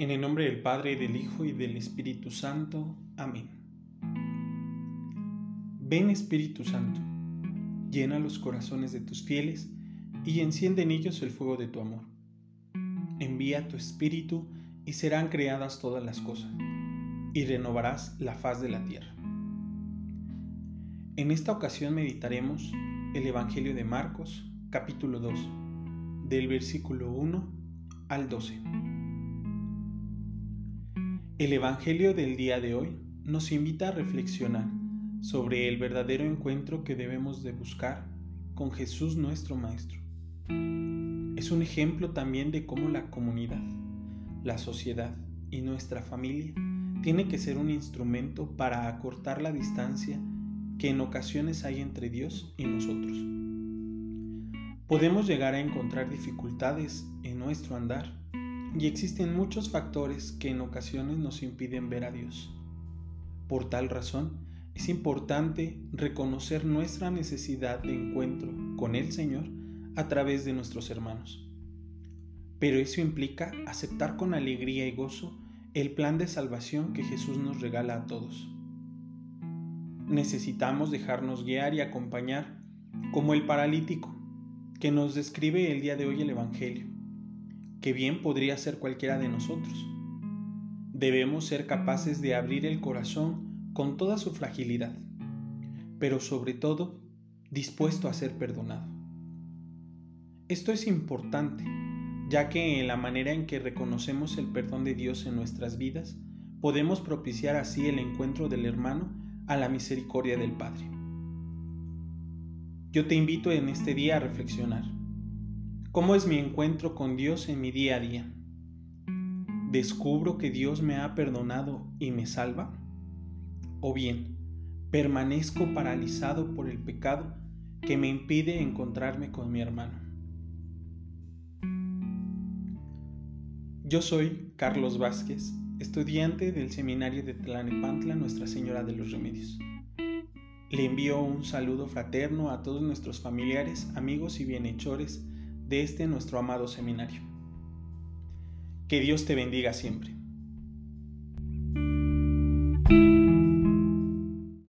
En el nombre del Padre, del Hijo y del Espíritu Santo. Amén. Ven Espíritu Santo, llena los corazones de tus fieles y enciende en ellos el fuego de tu amor. Envía tu Espíritu y serán creadas todas las cosas, y renovarás la faz de la tierra. En esta ocasión meditaremos el Evangelio de Marcos, capítulo 2, del versículo 1 al 12. El Evangelio del día de hoy nos invita a reflexionar sobre el verdadero encuentro que debemos de buscar con Jesús nuestro Maestro. Es un ejemplo también de cómo la comunidad, la sociedad y nuestra familia tiene que ser un instrumento para acortar la distancia que en ocasiones hay entre Dios y nosotros. Podemos llegar a encontrar dificultades en nuestro andar y existen muchos factores que en ocasiones nos impiden ver a Dios. Por tal razón, es importante reconocer nuestra necesidad de encuentro con el Señor a través de nuestros hermanos. Pero eso implica aceptar con alegría y gozo el plan de salvación que Jesús nos regala a todos. Necesitamos dejarnos guiar y acompañar como el paralítico que nos describe el día de hoy el Evangelio que bien podría ser cualquiera de nosotros. Debemos ser capaces de abrir el corazón con toda su fragilidad, pero sobre todo dispuesto a ser perdonado. Esto es importante, ya que en la manera en que reconocemos el perdón de Dios en nuestras vidas, podemos propiciar así el encuentro del hermano a la misericordia del Padre. Yo te invito en este día a reflexionar. ¿Cómo es mi encuentro con Dios en mi día a día? ¿Descubro que Dios me ha perdonado y me salva? ¿O bien, permanezco paralizado por el pecado que me impide encontrarme con mi hermano? Yo soy Carlos Vázquez, estudiante del Seminario de Tlanepantla Nuestra Señora de los Remedios. Le envío un saludo fraterno a todos nuestros familiares, amigos y bienhechores de este nuestro amado seminario. Que Dios te bendiga siempre.